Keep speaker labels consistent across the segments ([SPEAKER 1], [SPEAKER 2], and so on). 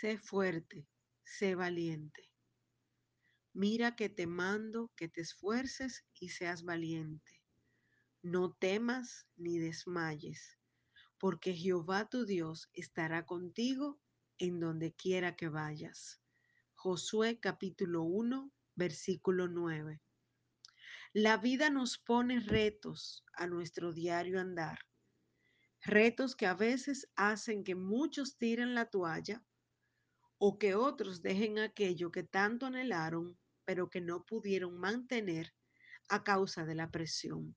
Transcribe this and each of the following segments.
[SPEAKER 1] Sé fuerte, sé valiente. Mira que te mando que te esfuerces y seas valiente. No temas ni desmayes, porque Jehová tu Dios estará contigo en donde quiera que vayas. Josué capítulo 1, versículo 9. La vida nos pone retos a nuestro diario andar, retos que a veces hacen que muchos tiren la toalla o que otros dejen aquello que tanto anhelaron, pero que no pudieron mantener a causa de la presión.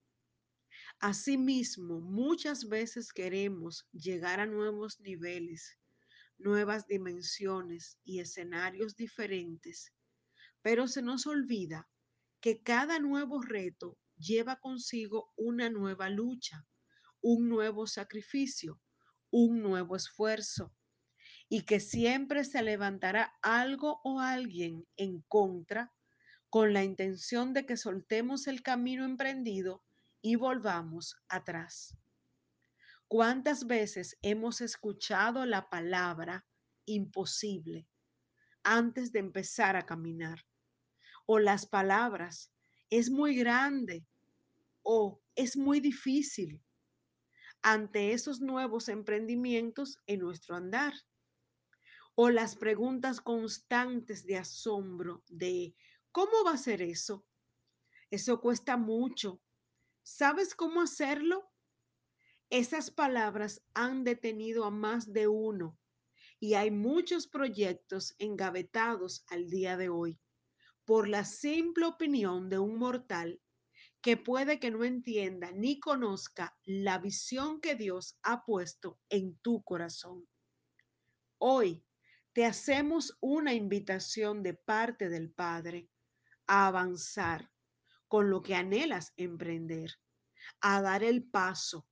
[SPEAKER 1] Asimismo, muchas veces queremos llegar a nuevos niveles, nuevas dimensiones y escenarios diferentes, pero se nos olvida que cada nuevo reto lleva consigo una nueva lucha, un nuevo sacrificio, un nuevo esfuerzo y que siempre se levantará algo o alguien en contra con la intención de que soltemos el camino emprendido y volvamos atrás. ¿Cuántas veces hemos escuchado la palabra imposible antes de empezar a caminar? O las palabras es muy grande o es muy difícil ante esos nuevos emprendimientos en nuestro andar o las preguntas constantes de asombro de ¿cómo va a ser eso? Eso cuesta mucho. ¿Sabes cómo hacerlo? Esas palabras han detenido a más de uno y hay muchos proyectos engavetados al día de hoy por la simple opinión de un mortal que puede que no entienda ni conozca la visión que Dios ha puesto en tu corazón. Hoy te hacemos una invitación de parte del Padre a avanzar con lo que anhelas emprender, a dar el paso,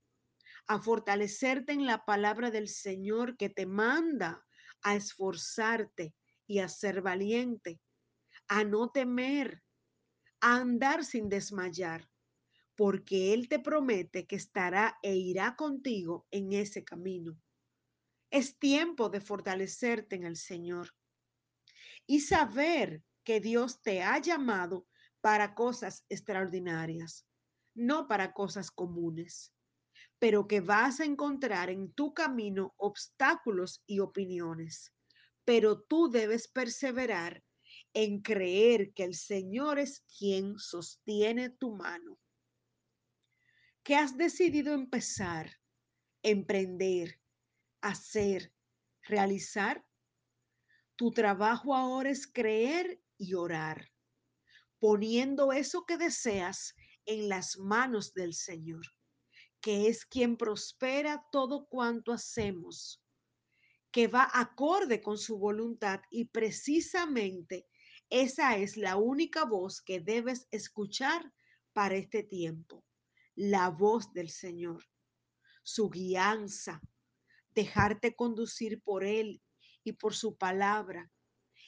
[SPEAKER 1] a fortalecerte en la palabra del Señor que te manda a esforzarte y a ser valiente, a no temer, a andar sin desmayar, porque Él te promete que estará e irá contigo en ese camino. Es tiempo de fortalecerte en el Señor y saber que Dios te ha llamado para cosas extraordinarias, no para cosas comunes, pero que vas a encontrar en tu camino obstáculos y opiniones. Pero tú debes perseverar en creer que el Señor es quien sostiene tu mano. Que has decidido empezar, emprender, hacer, realizar. Tu trabajo ahora es creer y orar, poniendo eso que deseas en las manos del Señor, que es quien prospera todo cuanto hacemos, que va acorde con su voluntad y precisamente esa es la única voz que debes escuchar para este tiempo, la voz del Señor, su guianza, dejarte conducir por Él y por su palabra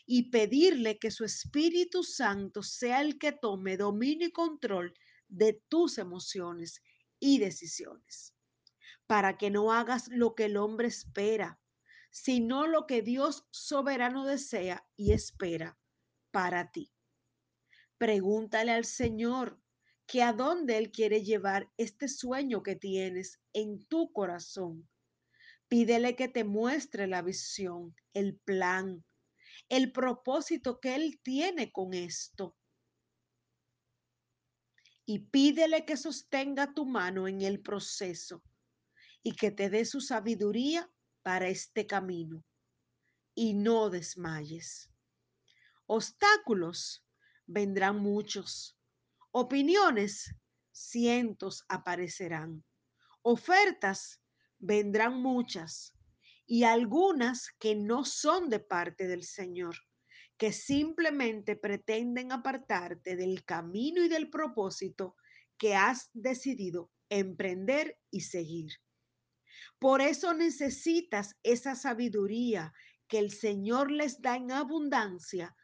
[SPEAKER 1] y pedirle que su Espíritu Santo sea el que tome dominio y control de tus emociones y decisiones, para que no hagas lo que el hombre espera, sino lo que Dios soberano desea y espera para ti. Pregúntale al Señor que a dónde Él quiere llevar este sueño que tienes en tu corazón Pídele que te muestre la visión, el plan, el propósito que Él tiene con esto. Y pídele que sostenga tu mano en el proceso y que te dé su sabiduría para este camino. Y no desmayes. Obstáculos vendrán muchos. Opiniones, cientos aparecerán. Ofertas, vendrán muchas y algunas que no son de parte del Señor, que simplemente pretenden apartarte del camino y del propósito que has decidido emprender y seguir. Por eso necesitas esa sabiduría que el Señor les da en abundancia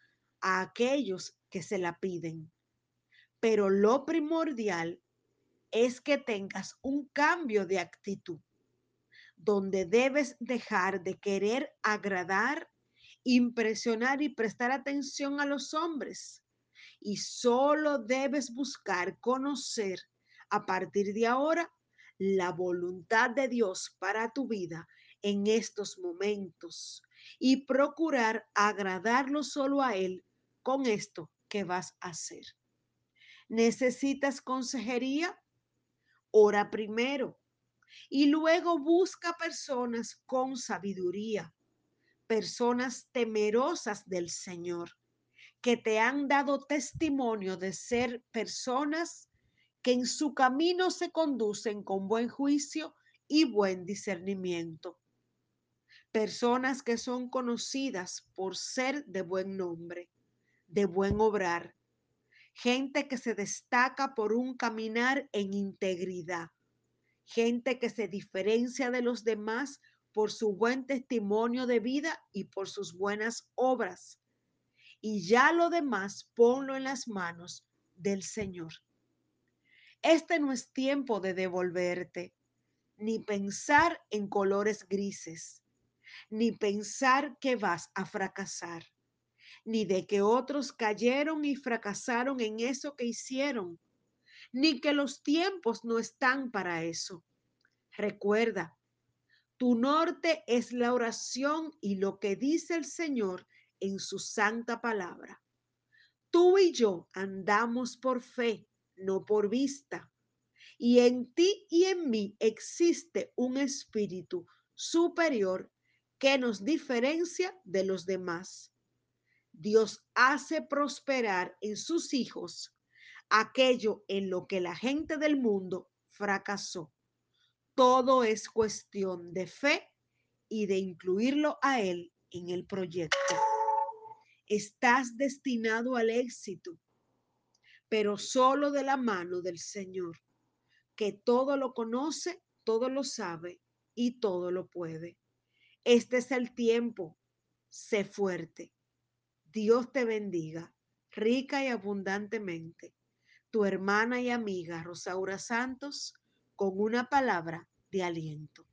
[SPEAKER 1] a aquellos que se la piden. Pero lo primordial es que tengas un cambio de actitud donde debes dejar de querer agradar impresionar y prestar atención a los hombres. Y solo debes buscar conocer a partir de ahora la voluntad de Dios para tu vida en estos momentos y procurar agradarlo solo a Él con esto que vas a hacer. ¿Necesitas consejería? Ora primero y luego busca personas con sabiduría, personas temerosas del Señor, que te han dado testimonio de ser personas que en su camino se conducen con buen juicio y buen discernimiento. Personas que son conocidas por ser de buen nombre, de buen obrar. Gente que se destaca por un caminar en integridad. Gente que se diferencia de los demás por su buen testimonio de vida y por sus buenas obras. Y ya lo demás ponlo en las manos del Señor. Este no es tiempo de devolverte, ni pensar en colores grises, ni pensar que vas a fracasar, ni de que otros cayeron y fracasaron en eso que hicieron, ni que los tiempos no están para eso. Recuerda, tu norte es la oración y lo que dice el Señor en su santa palabra. Tú y yo andamos por fe no por vista. Y en ti y en mí existe un espíritu superior que nos diferencia de los demás. Dios hace prosperar en sus hijos aquello en lo que la gente del mundo fracasó. Todo es cuestión de fe y de incluirlo a Él en el proyecto. Estás destinado al éxito pero solo de la mano del Señor, que todo lo conoce, todo lo sabe y todo lo puede. Este es el tiempo. Sé fuerte. Dios te bendiga, rica y abundantemente. Tu hermana y amiga Rosaura Santos, con una palabra de aliento.